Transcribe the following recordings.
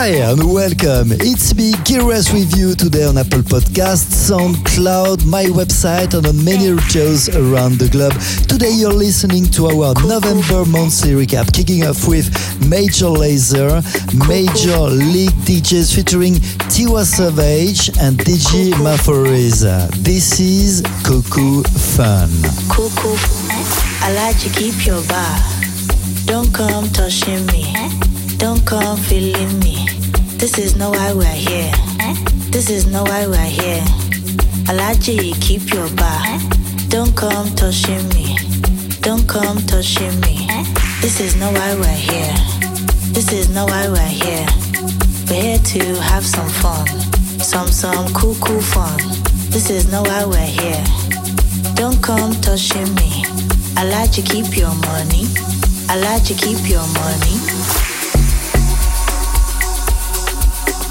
Hi and welcome. It's me, with you today on Apple Podcasts, SoundCloud, my website, and on many shows around the globe. Today you're listening to our November monthly recap, kicking off with Major Lazer, Major League DJz featuring Tiwa Savage and DJ Maphorisa. This is Koo Koo Fun. Cuckoo, I like to keep your bar. Don't come touching me. Don't come feeling me. This is not why we're here. Eh? This is not why we're here. Alaji, keep your bar. Eh? Don't come touching me. Don't come touching me. Eh? This is not why we're here. This is not why we're here. We're here to have some fun. Some, some cool, cool fun. This is not why we're here. Don't come touching me. I like to keep your money. I like to keep your money.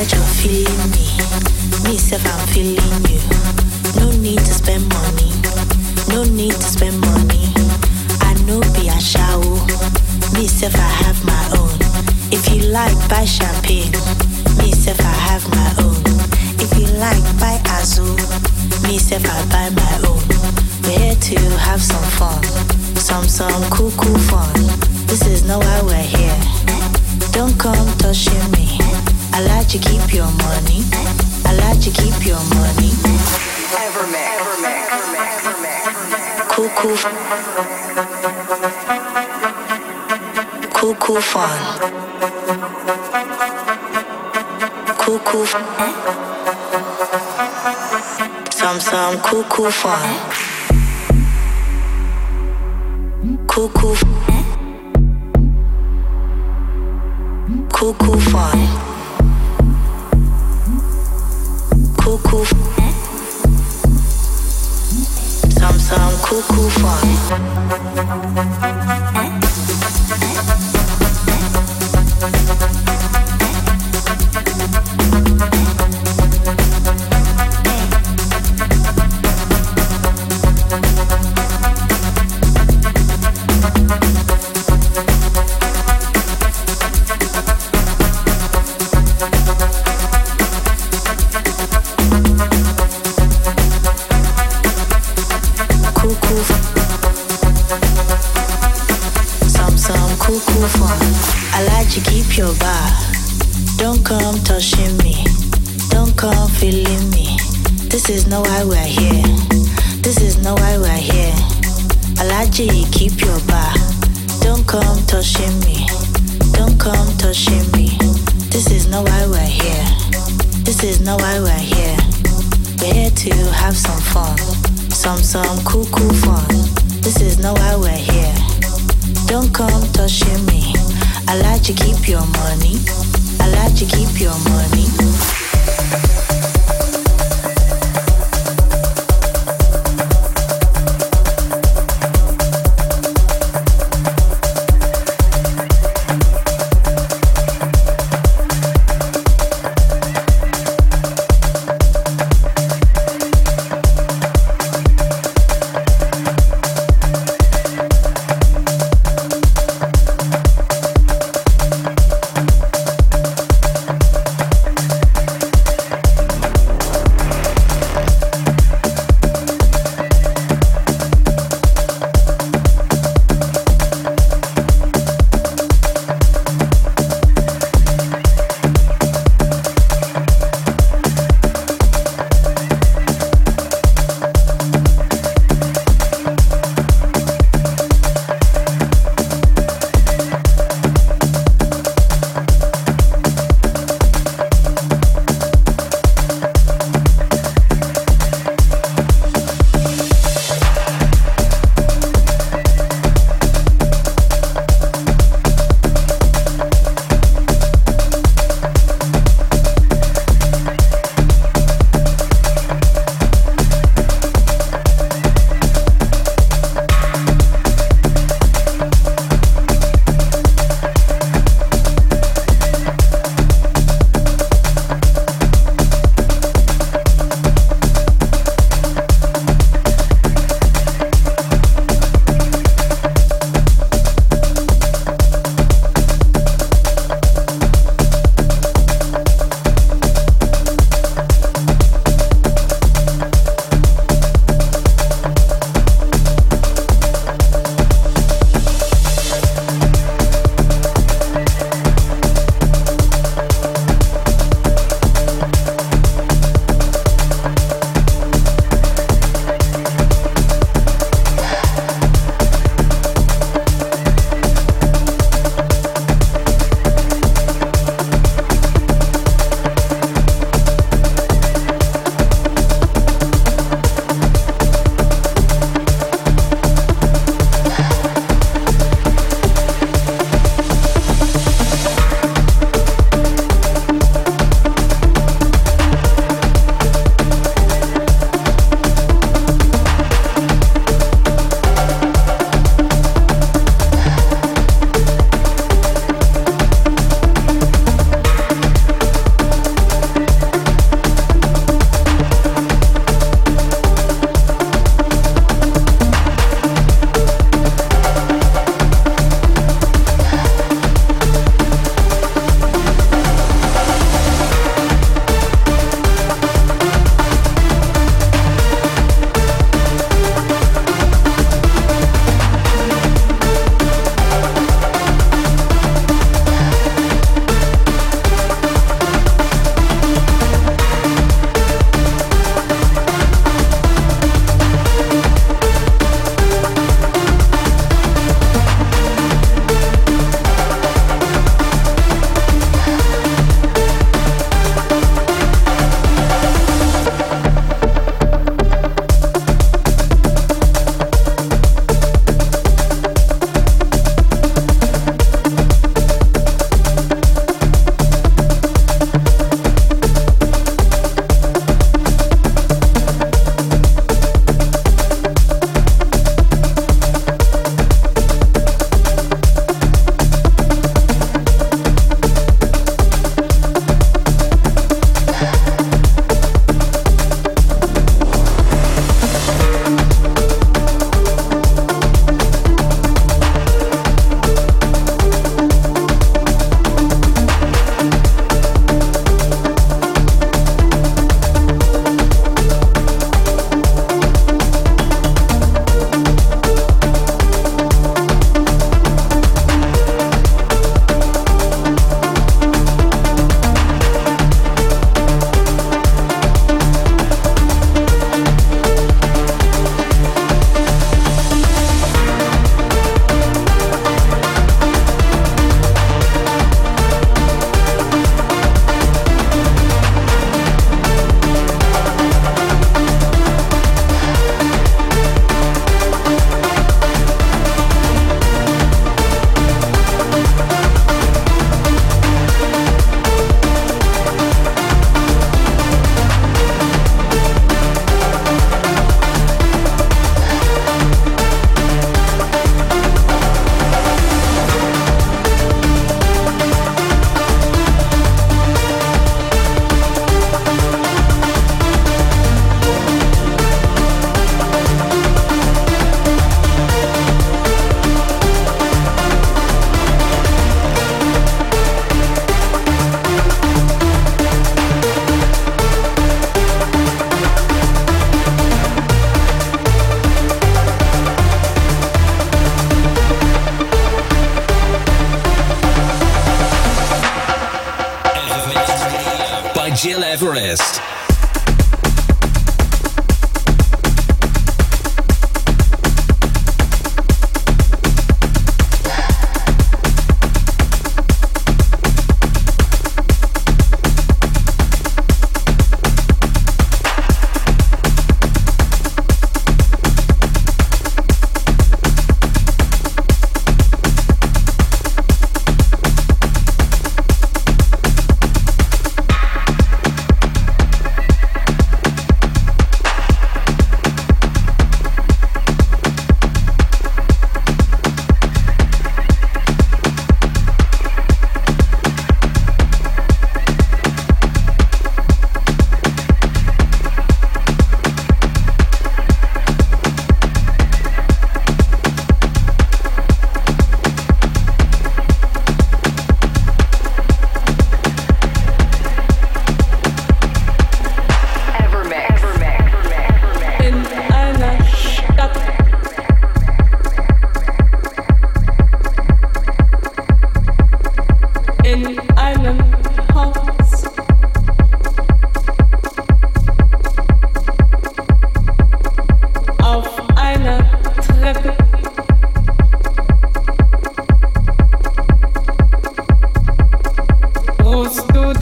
that you're feeling me. Me self, I'm feeling you. No need to spend money. No need to spend money. I know be a shower. Me self, I have my own. If you like, buy champagne. Me self, I have my own. If you like, buy Azul. Me self, I buy my own. We're here to have some fun. Some, some cuckoo fun. This is not why we're here. Don't come touching me. I like to keep your money. I like to keep your money. Cuckoo. Cuckoo fun. Cuckoo. Some some cuckoo fun. Cuckoo. cuckoo fun. is not why we're here. This is not why we're here. Alaji, keep your bar. Don't come touching me. Don't come touching me. This is not why we're here. This is not why we're here. We're here to have some fun. Some, some cool, cool fun. This is not why we're here. Don't come touching me. I like to keep your money. I like to keep your money.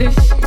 wish.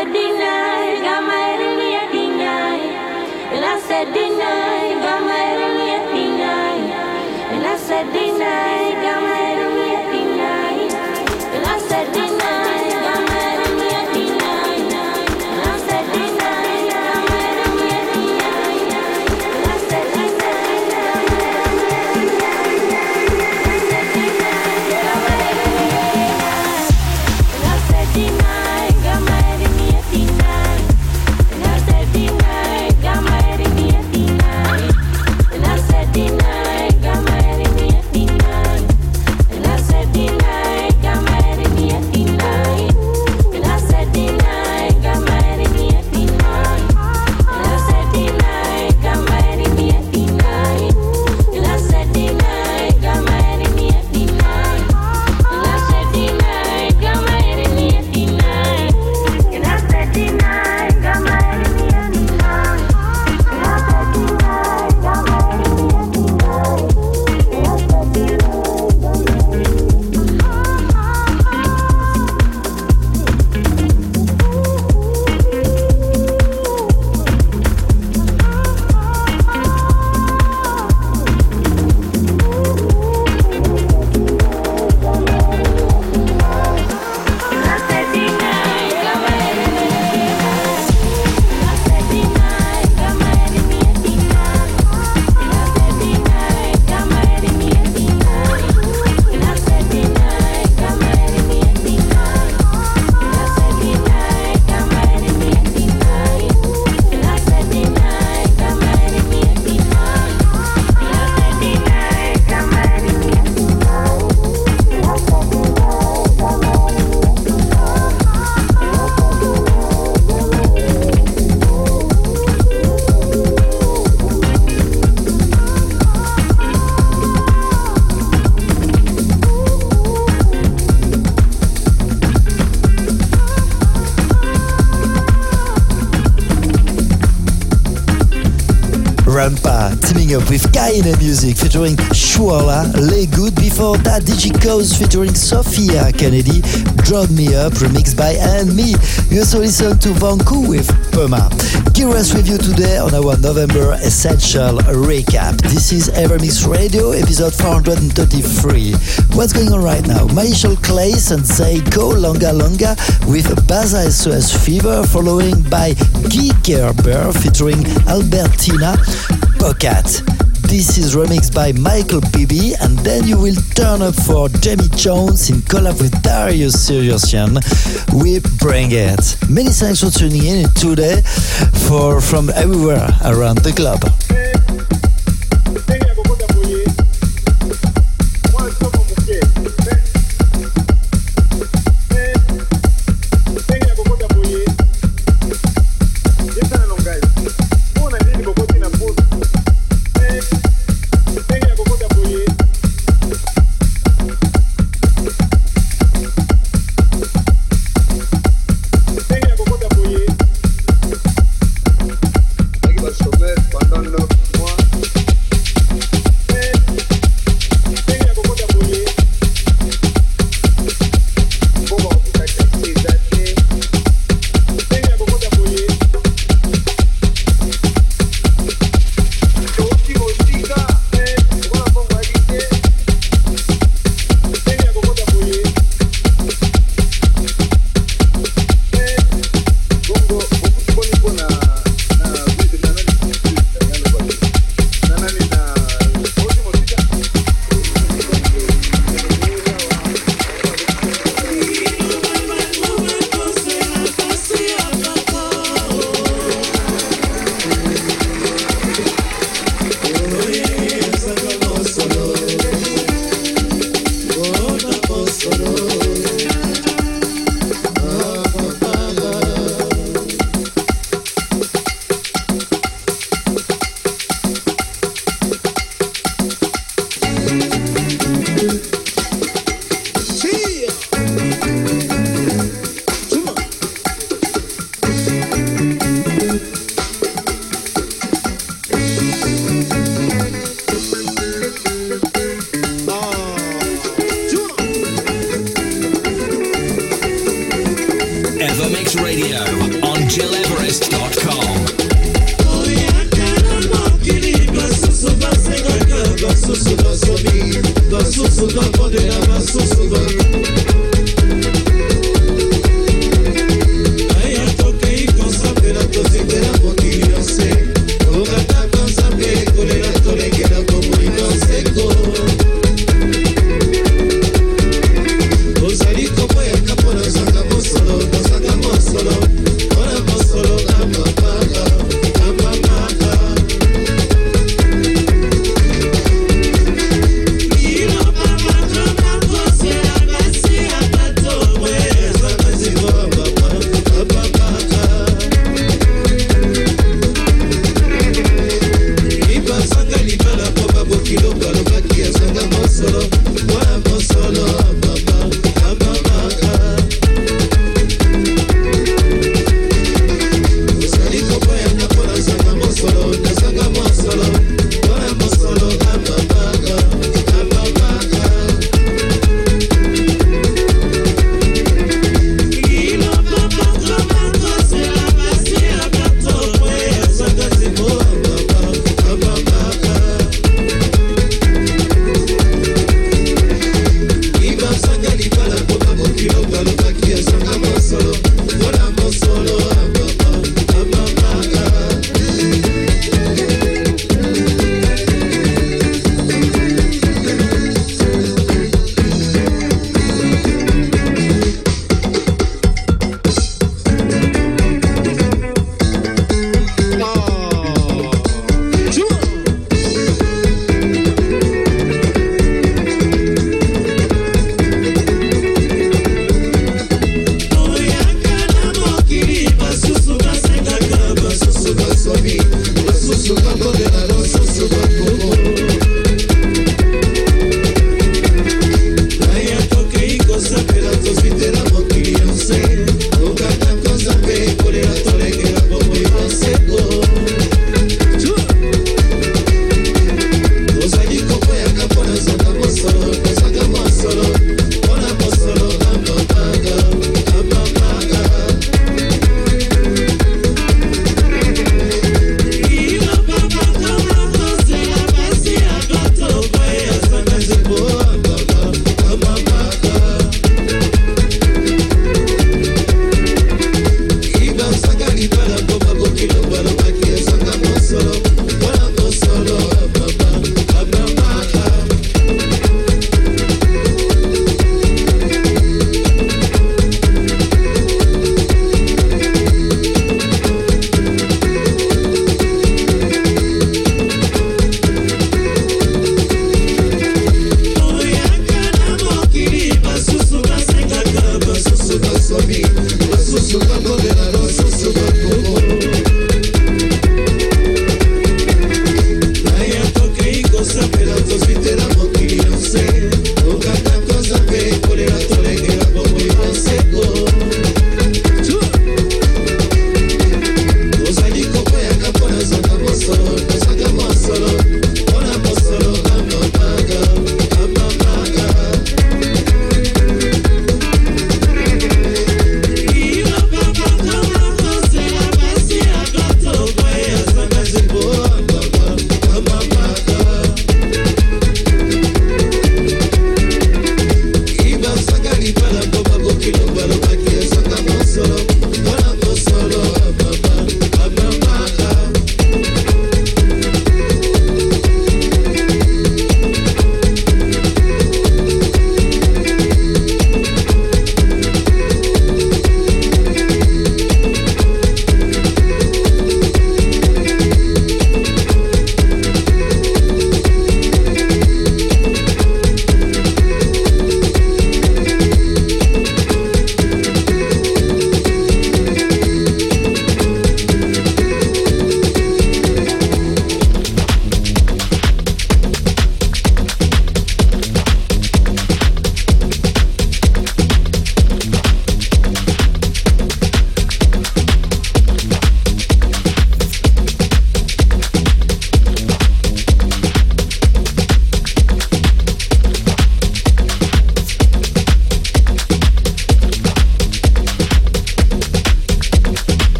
said deny, got my and I said deny, got my Up with Kaine Music featuring Shuala, Lay Good. Before that, DJ Koze featuring Sophia Kennedy, Drop Me Up, remixed by and me. You also listen to Vanku with Puma. Curious review today on our November Essential Recap. This is Evermix Radio, episode 433. What's going on right now? Michael Claes and Seiko Longa Longa with Baza SOS Fever, following by Guy Bear featuring Albertina Pocket. This is remixed by Michael Bibi, and then you will turn up for Jamie Jones in collab with Darius Syrossian. We bring it. Many thanks for tuning in today for from everywhere around the globe.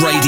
right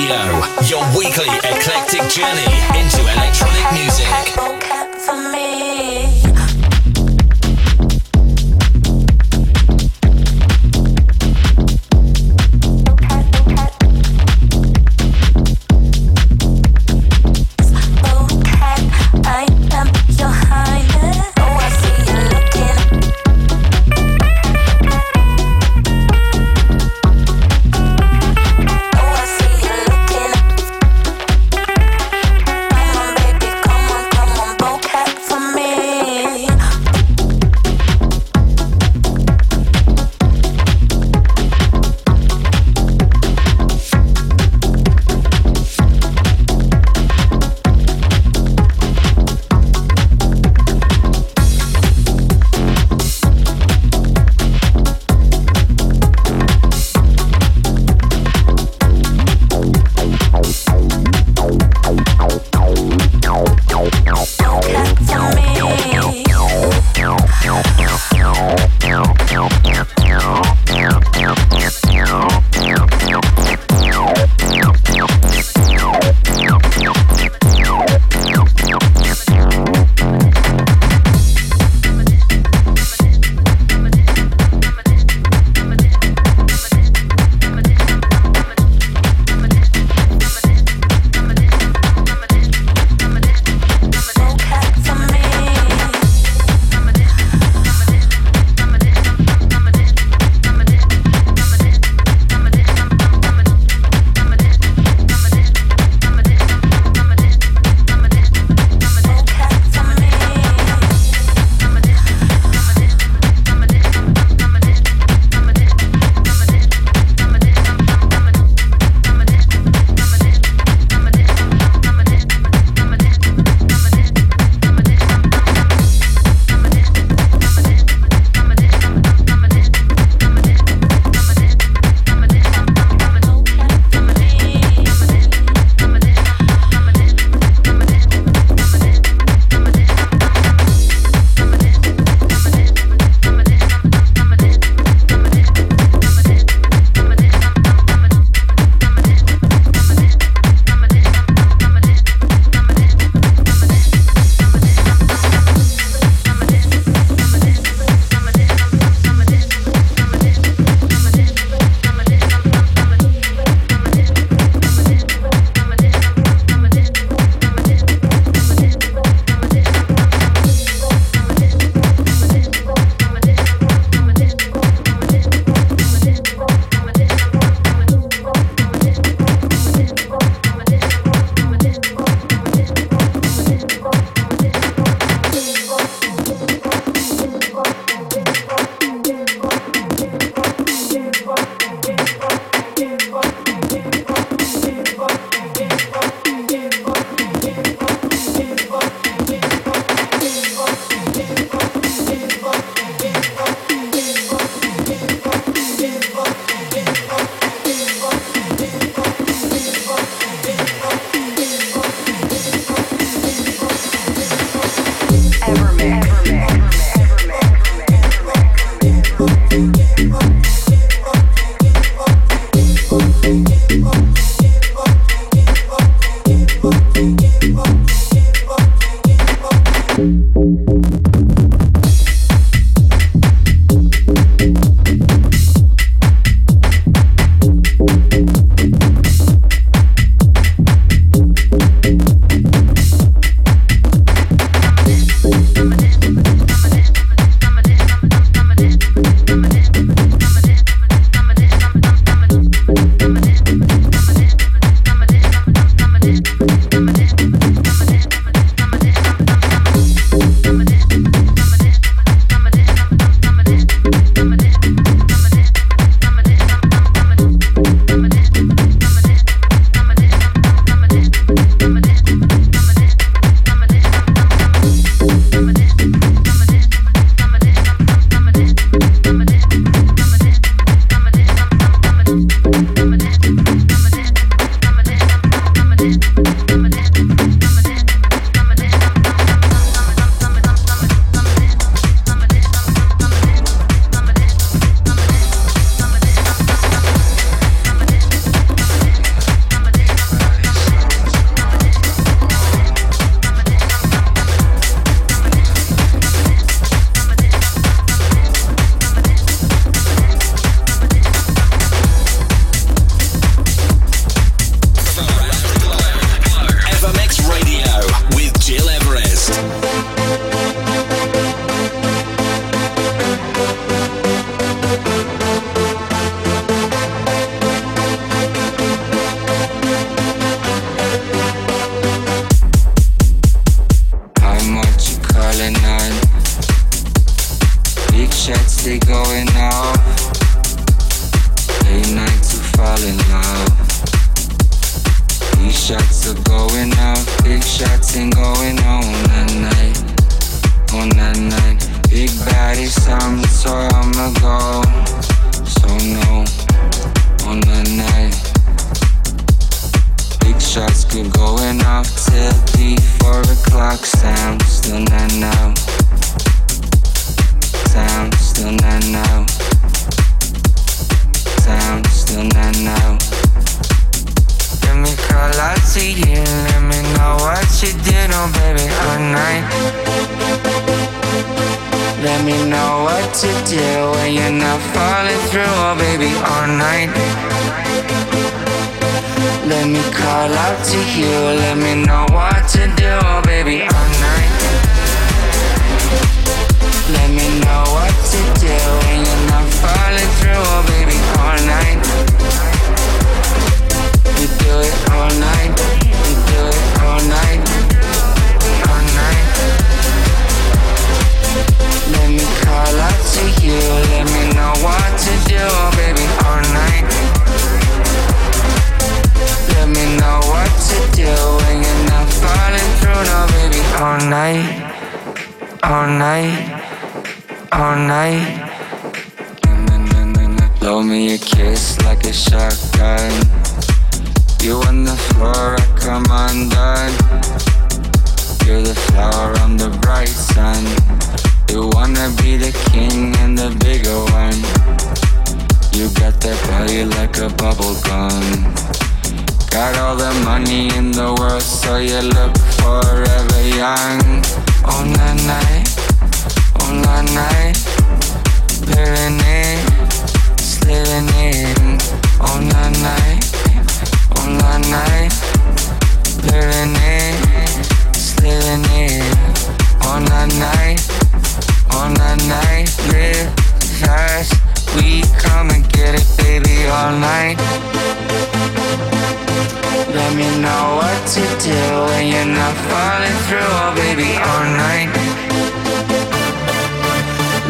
time, you know what to do. And you're not falling through, oh baby, all night.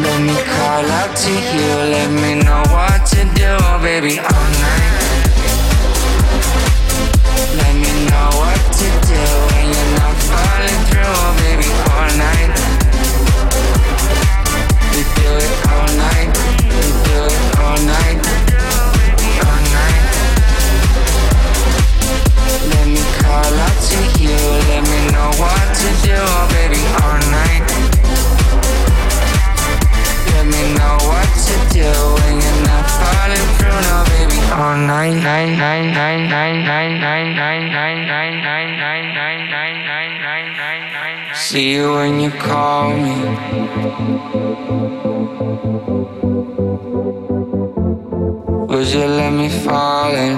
Let me call out to you, let me know what to do, oh baby, all night. Let me know what to do, and you're not falling through, oh baby, know what to do baby all night Let me know what to do when you're not falling through baby all night night night night night night night night night night night night night night night See you when you call me Would you let me fall in?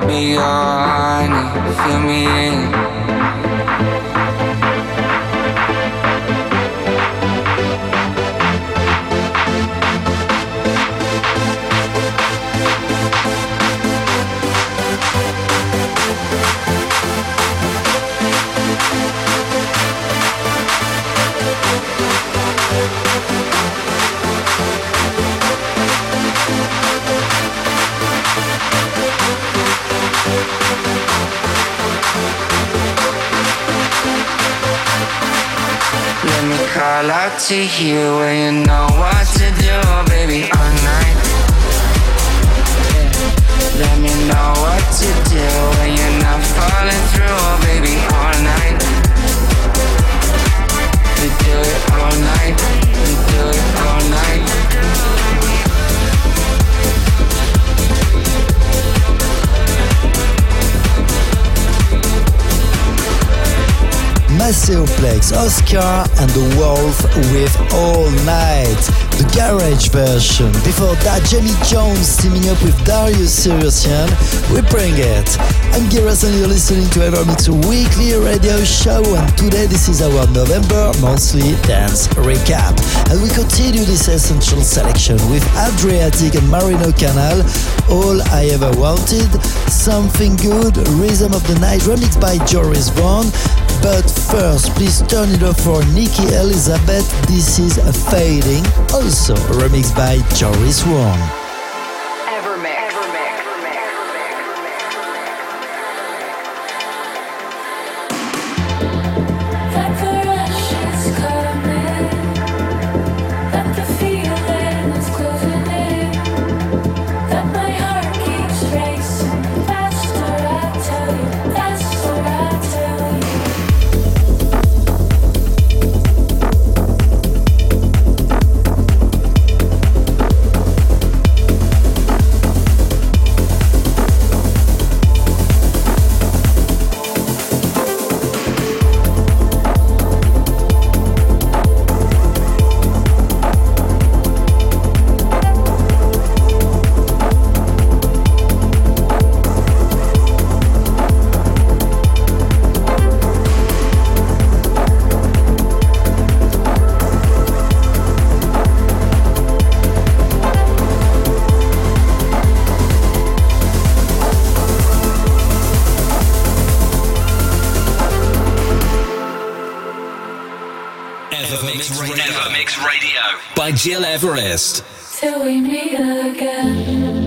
I'll be all I need. Feel me in. I like to hear when you know what to do, baby, all night. Let me know what Seoplex, Oscar and the Wolf with All Night, the garage version. Before that, Jamie Jones teaming up with Darius Syrossian. We bring it. I'm and you're listening to Evermix Weekly Radio Show and today this is our November monthly dance recap. And we continue this essential selection with Adriatique and Marino Canal, All I Ever Wanted, Something Good, Rhythm of the Night remixed by Joris Voorn, but first, please turn it off for Nikki Elizabeth. This is a Fading, also remixed by Joris Voorn. Gil Everest. Till we meet again.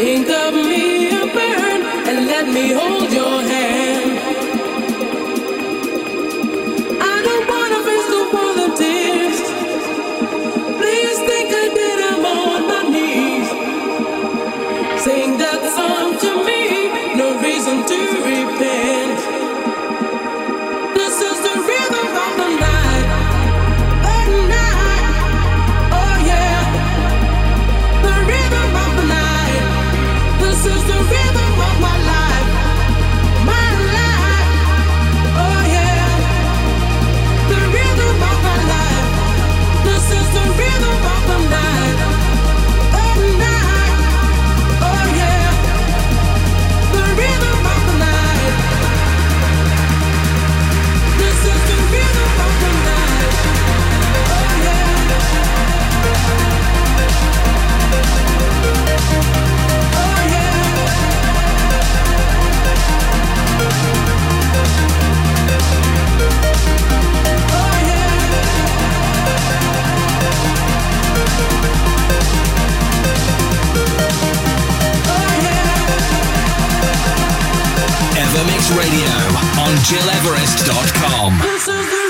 The. Evermix Radio on GilEverest.com. This is the.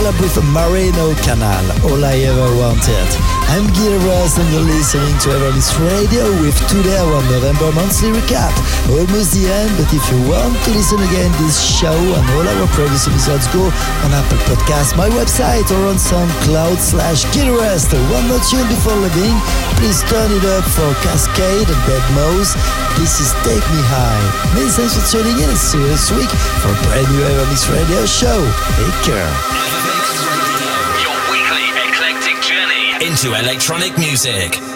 Collab with Marino Canal, All I Ever Wanted. I'm Gil Everest and you're listening to Evermix Radio with today our November monthly recap. Almost the end, but if you want to listen again this show and all our previous episodes, go on Apple Podcast, my website, or on SoundCloud slash Gil Everest. One more tune before leaving. Please turn it up for Kaskade and Dead Mouse. This is Take Me High. Many thanks for tuning in and see you next week for a brand new Evermix Radio show. Take care. Into electronic music.